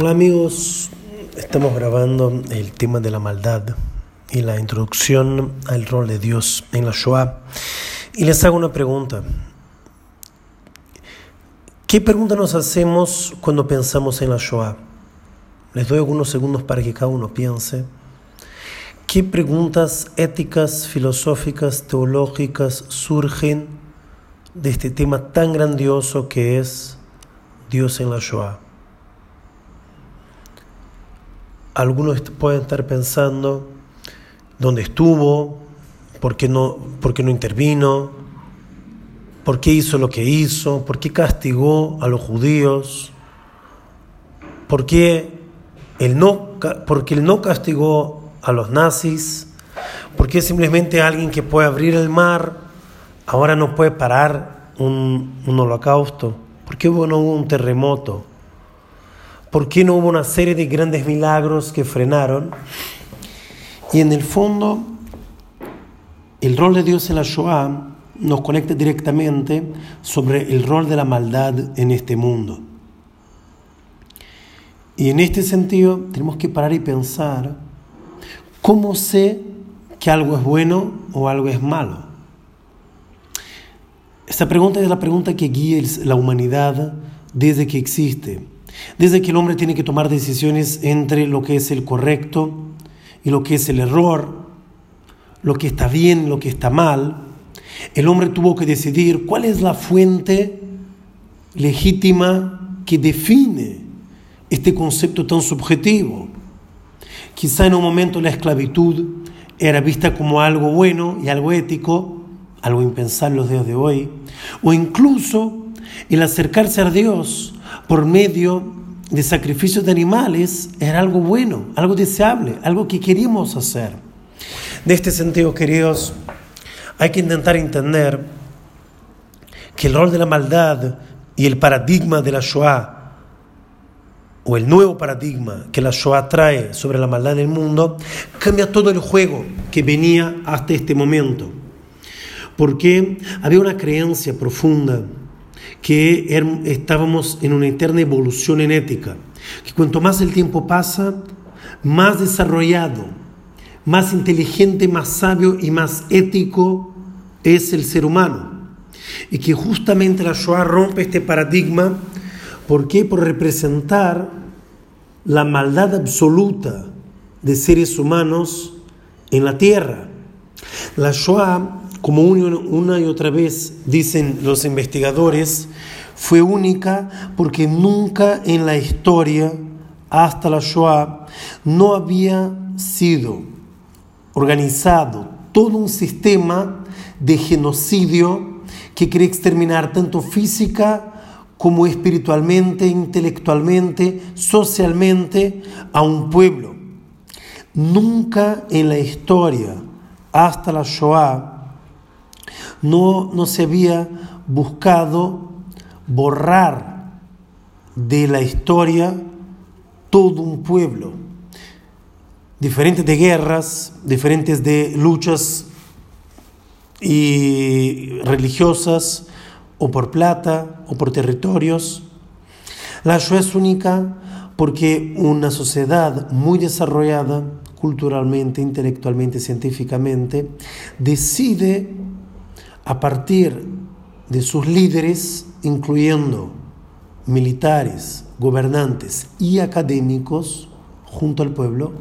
Hola amigos, estamos grabando el tema de la maldad y la introducción al rol de Dios en la Shoah. Y les hago una pregunta. ¿Qué pregunta nos hacemos cuando pensamos en la Shoah? Les doy algunos segundos para que cada uno piense. ¿Qué preguntas éticas, filosóficas, teológicas surgen de este tema tan grandioso que es Dios en la Shoah? Algunos pueden estar pensando dónde estuvo, por qué no, por qué no intervino, por qué hizo lo que hizo, por qué castigó a los judíos, por qué él no, porque él no castigó a los nazis, por qué simplemente alguien que puede abrir el mar ahora no puede parar un, un holocausto, por qué no hubo un terremoto. ¿Por qué no hubo una serie de grandes milagros que frenaron? Y en el fondo, el rol de Dios en la Shoah nos conecta directamente sobre el rol de la maldad en este mundo. Y en este sentido tenemos que parar y pensar, ¿cómo sé que algo es bueno o algo es malo? Esta pregunta es la pregunta que guía la humanidad desde que existe. Desde que el hombre tiene que tomar decisiones entre lo que es el correcto y lo que es el error, lo que está bien, lo que está mal, el hombre tuvo que decidir cuál es la fuente legítima que define este concepto tan subjetivo. Quizá en un momento la esclavitud era vista como algo bueno y algo ético, algo impensable los días de hoy, o incluso el acercarse a Dios por medio de sacrificios de animales era algo bueno, algo deseable, algo que queríamos hacer. De este sentido, queridos, hay que intentar entender que el rol de la maldad y el paradigma de la Shoah, o el nuevo paradigma que la Shoah trae sobre la maldad del mundo, cambia todo el juego que venía hasta este momento. Porque había una creencia profunda que estábamos en una eterna evolución en ética, que cuanto más el tiempo pasa, más desarrollado, más inteligente, más sabio y más ético es el ser humano. Y que justamente la Shoah rompe este paradigma, ¿por qué? Por representar la maldad absoluta de seres humanos en la tierra. La Shoah como una y otra vez dicen los investigadores, fue única porque nunca en la historia, hasta la Shoah, no había sido organizado todo un sistema de genocidio que quería exterminar tanto física como espiritualmente, intelectualmente, socialmente a un pueblo. Nunca en la historia, hasta la Shoah, no, no se había buscado borrar de la historia todo un pueblo. Diferentes de guerras, diferentes de luchas y religiosas, o por plata, o por territorios. La Shoah es única porque una sociedad muy desarrollada culturalmente, intelectualmente, científicamente, decide a partir de sus líderes, incluyendo militares, gobernantes y académicos, junto al pueblo,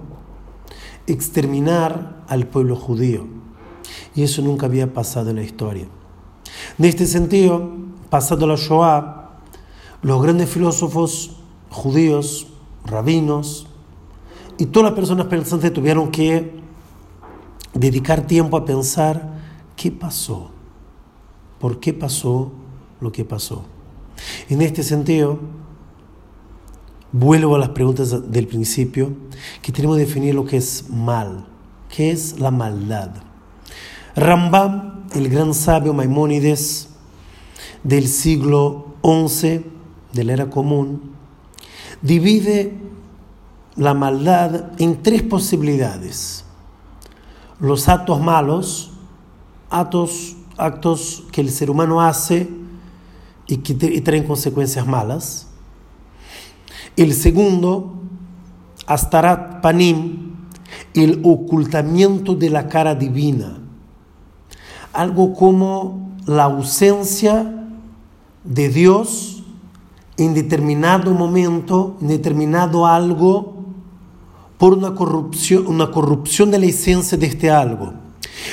exterminar al pueblo judío. Y eso nunca había pasado en la historia. En este sentido, pasado la Shoah, los grandes filósofos judíos, rabinos y todas las personas pensantes tuvieron que dedicar tiempo a pensar qué pasó por qué pasó lo que pasó. En este sentido, vuelvo a las preguntas del principio, que tenemos que definir lo que es mal, qué es la maldad. Rambam, el gran sabio Maimónides del siglo XI de la era común, divide la maldad en tres posibilidades. Los actos malos, actos actos que el ser humano hace y que traen consecuencias malas. El segundo, Astarat Panim, el ocultamiento de la cara divina. Algo como la ausencia de Dios en determinado momento, en determinado algo, por una corrupción, una corrupción de la esencia de este algo.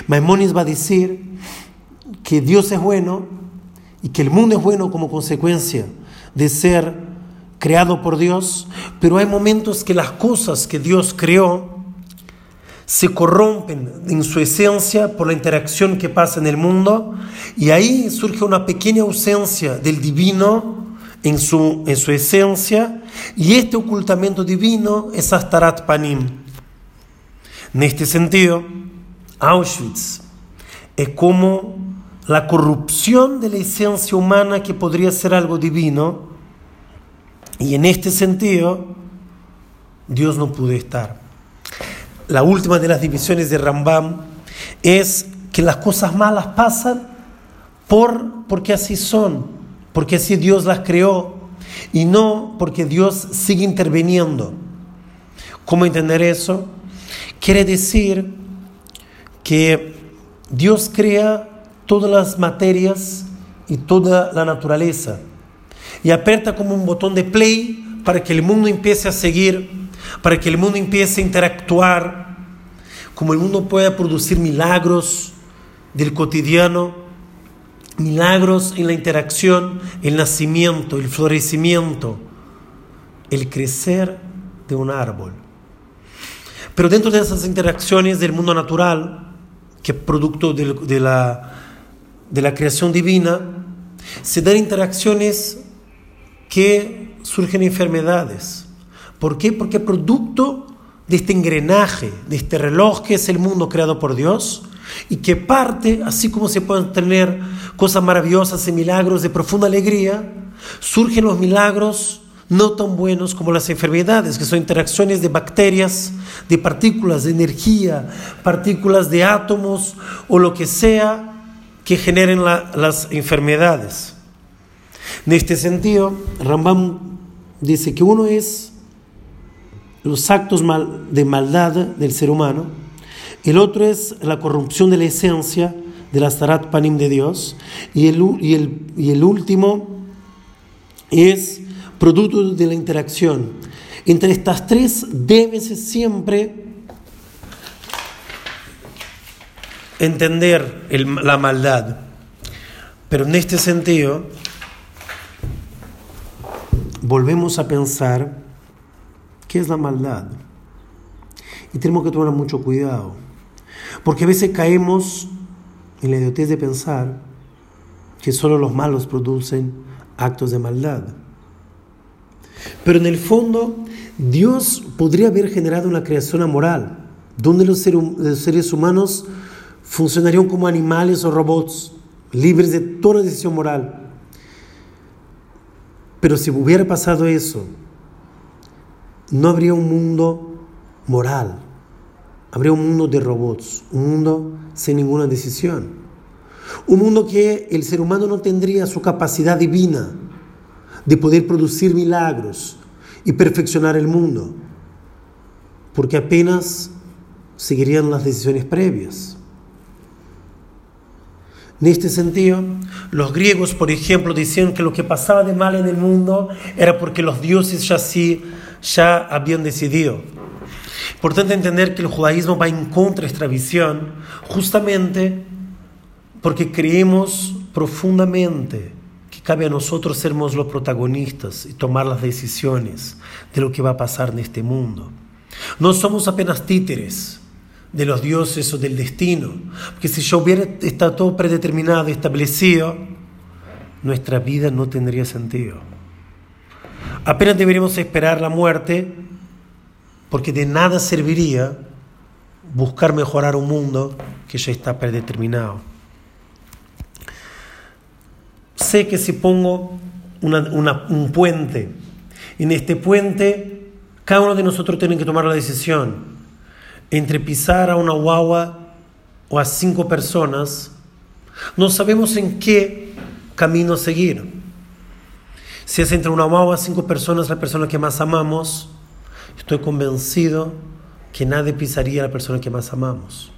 Maimonides va a decir que Dios es bueno y que el mundo es bueno como consecuencia de ser creado por Dios, pero hay momentos que las cosas que Dios creó se corrompen en su esencia por la interacción que pasa en el mundo y ahí surge una pequeña ausencia del divino en su, en su esencia y este ocultamiento divino es Astarat Panim. En este sentido, Auschwitz es como la corrupción de la esencia humana que podría ser algo divino y en este sentido Dios no pudo estar la última de las divisiones de Rambam, es que las cosas malas pasan por, porque así son, porque así Dios las creó y no porque Dios sigue interviniendo. ¿Cómo entender eso? Quiere decir que Dios crea todas las materias y toda la naturaleza y aprieta como un botón de play para que el mundo empiece a seguir para que el mundo empiece a interactuar, como el mundo pueda producir milagros del cotidiano, milagros en la interacción, el nacimiento, el florecimiento, el crecer de un árbol. Pero dentro de esas interacciones del mundo natural, que es producto de, la, de la creación divina, se dan interacciones que surgen enfermedades ¿Por qué? Porque producto de este engranaje, de este reloj que es el mundo creado por Dios y que parte, así como se pueden tener cosas maravillosas y milagros de profunda alegría, surgen los milagros no tan buenos como las enfermedades, que son interacciones de bacterias, de partículas de energía, partículas de átomos o lo que sea que generen las enfermedades. En este sentido, Rambam dice que uno es los actos de maldad del ser humano, el otro es la corrupción de la esencia de la Starat Panim de Dios, y el, y el, y el último es producto de la interacción. Entre estas tres debes siempre entender la maldad. Pero en este sentido, volvemos a pensar ¿Qué es la maldad? Y tenemos que tomar mucho cuidado, porque a veces caemos en la idiotez de pensar que solo los malos producen actos de maldad. Pero en el fondo, Dios podría haber generado una creación amoral, donde los seres humanos funcionarían como animales o robots, libres de toda decisión moral. Pero si hubiera pasado eso, no habría un mundo moral, habría un mundo de robots, un mundo sin ninguna decisión, un mundo que el ser humano no tendría su capacidad divina de poder producir milagros y perfeccionar el mundo, porque apenas seguirían las decisiones previas. En este sentido, los griegos, por ejemplo, decían que lo que pasaba de mal en el mundo era porque los dioses ya sí ya habían decidido. Importante entender que el judaísmo va en contra de esta visión justamente porque creemos profundamente que cabe a nosotros sermos los protagonistas y tomar las decisiones de lo que va a pasar en este mundo. No somos apenas títeres de los dioses o del destino, porque si yo hubiera estado todo predeterminado, establecido, nuestra vida no tendría sentido. Apenas deberíamos esperar la muerte, porque de nada serviría buscar mejorar un mundo que ya está predeterminado. Sé que si pongo un puente, en este puente cada uno de nosotros tiene que tomar la decisión entre pisar a una guagua o a cinco personas, no sabemos en qué camino seguir. Si es entre una o cinco personas, la persona que más amamos, estoy convencido que nadie pisaría a la persona que más amamos.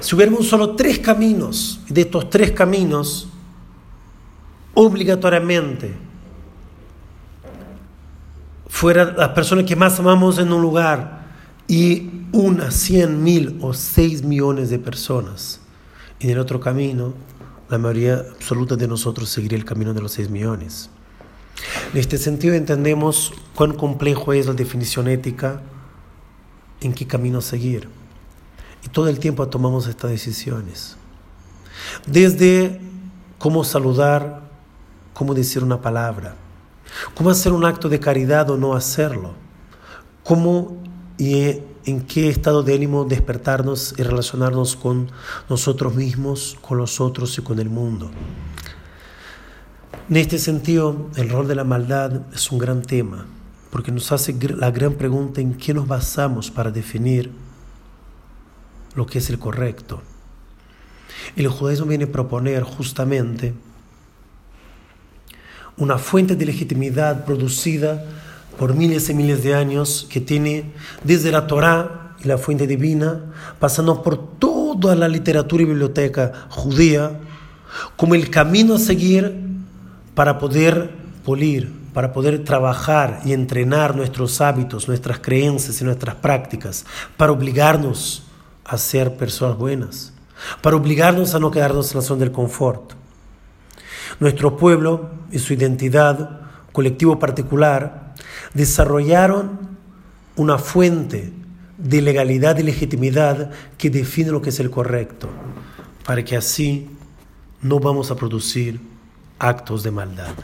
Si hubiéramos solo tres caminos, de estos tres caminos, obligatoriamente, fueran las personas que más amamos en un lugar y una, cien mil o seis millones de personas, en el otro camino, la mayoría absoluta de nosotros seguiría el camino de los seis millones. En este sentido entendemos cuán complejo es la definición ética, en qué camino seguir. Y todo el tiempo tomamos estas decisiones. Desde cómo saludar, cómo decir una palabra, cómo hacer un acto de caridad o no hacerlo, cómo y en qué estado de ánimo despertarnos y relacionarnos con nosotros mismos, con los otros y con el mundo. En este sentido, el rol de la maldad es un gran tema, porque nos hace la gran pregunta en qué nos basamos para definir lo que es el correcto. El judaísmo viene a proponer justamente una fuente de legitimidad producida por miles y miles de años que tiene desde la Torá y la fuente divina, pasando por toda la literatura y biblioteca judía, como el camino a seguir para poder pulir, para poder trabajar y entrenar nuestros hábitos, nuestras creencias y nuestras prácticas, para obligarnos a ser personas buenas, para obligarnos a no quedarnos en la zona del confort. Nuestro pueblo y su identidad, colectivo particular, desarrollaron una fuente de legalidad y legitimidad que define lo que es el correcto, para que así no vamos a producir actos de maldad.